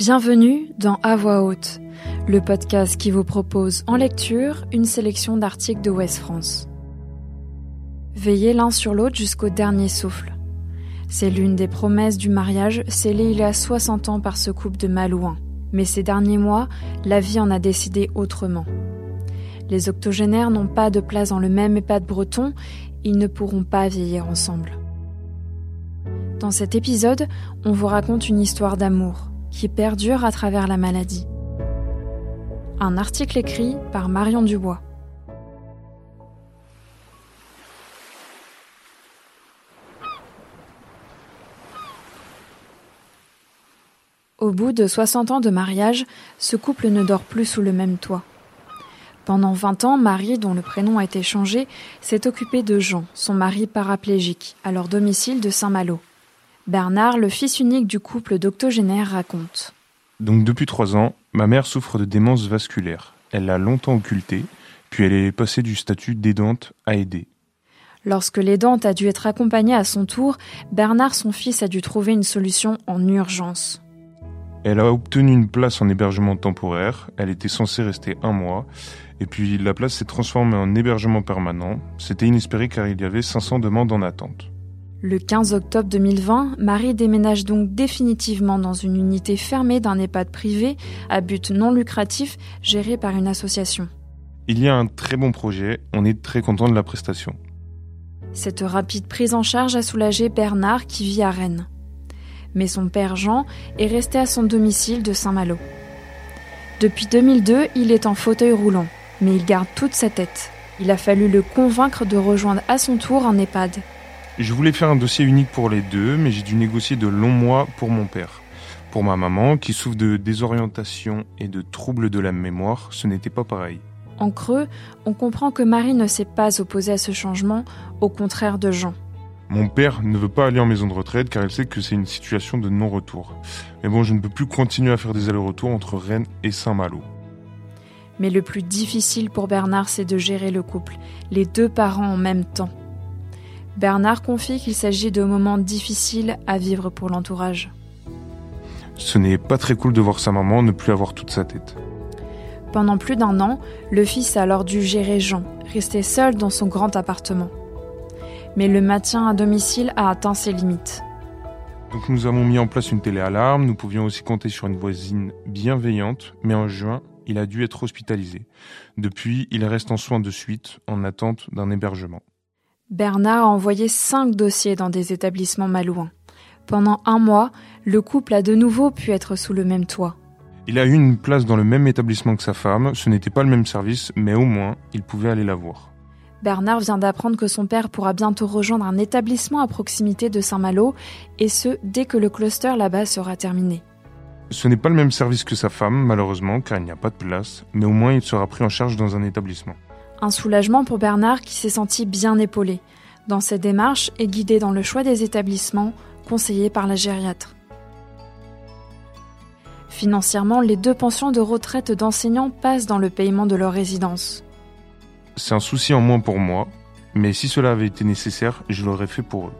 Bienvenue dans À voix haute, le podcast qui vous propose en lecture une sélection d'articles de Ouest France. Veillez l'un sur l'autre jusqu'au dernier souffle. C'est l'une des promesses du mariage scellé il y a 60 ans par ce couple de Malouins. Mais ces derniers mois, la vie en a décidé autrement. Les octogénaires n'ont pas de place dans le même EHPAD breton, ils ne pourront pas vieillir ensemble. Dans cet épisode, on vous raconte une histoire d'amour, qui perdure à travers la maladie. Un article écrit par Marion Dubois. Au bout de 60 ans de mariage, ce couple ne dort plus sous le même toit. Pendant 20 ans, Marie, dont le prénom a été changé, s'est occupée de Jean, son mari paraplégique, à leur domicile de Saint-Malo. Bernard, le fils unique du couple d'octogénaires, raconte. Donc depuis trois ans, ma mère souffre de démence vasculaire. Elle l'a longtemps occultée, puis elle est passée du statut d'aidante à aidée. Lorsque l'aidante a dû être accompagnée à son tour, Bernard, son fils, a dû trouver une solution en urgence. Elle a obtenu une place en hébergement temporaire, elle était censée rester un mois, et puis la place s'est transformée en hébergement permanent. C'était inespéré car il y avait 500 demandes en attente. Le 15 octobre 2020, Marie déménage donc définitivement dans une unité fermée d'un EHPAD privé à but non lucratif géré par une association. Il y a un très bon projet, on est très content de la prestation. Cette rapide prise en charge a soulagé Bernard qui vit à Rennes. Mais son père Jean est resté à son domicile de Saint-Malo. Depuis 2002, il est en fauteuil roulant, mais il garde toute sa tête. Il a fallu le convaincre de rejoindre à son tour un EHPAD. Je voulais faire un dossier unique pour les deux, mais j'ai dû négocier de longs mois pour mon père. Pour ma maman, qui souffre de désorientation et de troubles de la mémoire, ce n'était pas pareil. En creux, on comprend que Marie ne s'est pas opposée à ce changement, au contraire de Jean. Mon père ne veut pas aller en maison de retraite car il sait que c'est une situation de non-retour. Mais bon, je ne peux plus continuer à faire des allers-retours entre Rennes et Saint-Malo. Mais le plus difficile pour Bernard, c'est de gérer le couple, les deux parents en même temps. Bernard confie qu'il s'agit de moments difficiles à vivre pour l'entourage. Ce n'est pas très cool de voir sa maman ne plus avoir toute sa tête. Pendant plus d'un an, le fils a alors dû gérer Jean, rester seul dans son grand appartement. Mais le maintien à domicile a atteint ses limites. Donc nous avons mis en place une téléalarme, nous pouvions aussi compter sur une voisine bienveillante, mais en juin, il a dû être hospitalisé. Depuis, il reste en soins de suite, en attente d'un hébergement. Bernard a envoyé cinq dossiers dans des établissements malouins. Pendant un mois, le couple a de nouveau pu être sous le même toit. Il a eu une place dans le même établissement que sa femme, ce n'était pas le même service, mais au moins, il pouvait aller la voir. Bernard vient d'apprendre que son père pourra bientôt rejoindre un établissement à proximité de Saint-Malo, et ce, dès que le cluster là-bas sera terminé. Ce n'est pas le même service que sa femme, malheureusement, car il n'y a pas de place, mais au moins il sera pris en charge dans un établissement. Un soulagement pour Bernard qui s'est senti bien épaulé dans cette démarche et guidé dans le choix des établissements conseillés par la gériatre. Financièrement, les deux pensions de retraite d'enseignants passent dans le paiement de leur résidence. C'est un souci en moins pour moi, mais si cela avait été nécessaire, je l'aurais fait pour eux.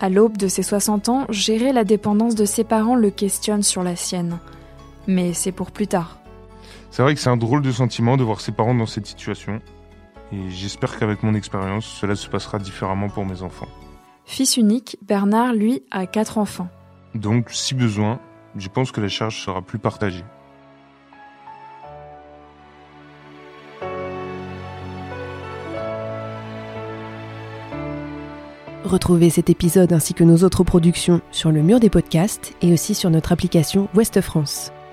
À l'aube de ses 60 ans, gérer la dépendance de ses parents le questionne sur la sienne. Mais c'est pour plus tard. C'est vrai que c'est un drôle de sentiment de voir ses parents dans cette situation. Et j'espère qu'avec mon expérience, cela se passera différemment pour mes enfants. Fils unique, Bernard, lui, a quatre enfants. Donc, si besoin, je pense que la charge sera plus partagée. Retrouvez cet épisode ainsi que nos autres productions sur le mur des podcasts et aussi sur notre application Ouest France.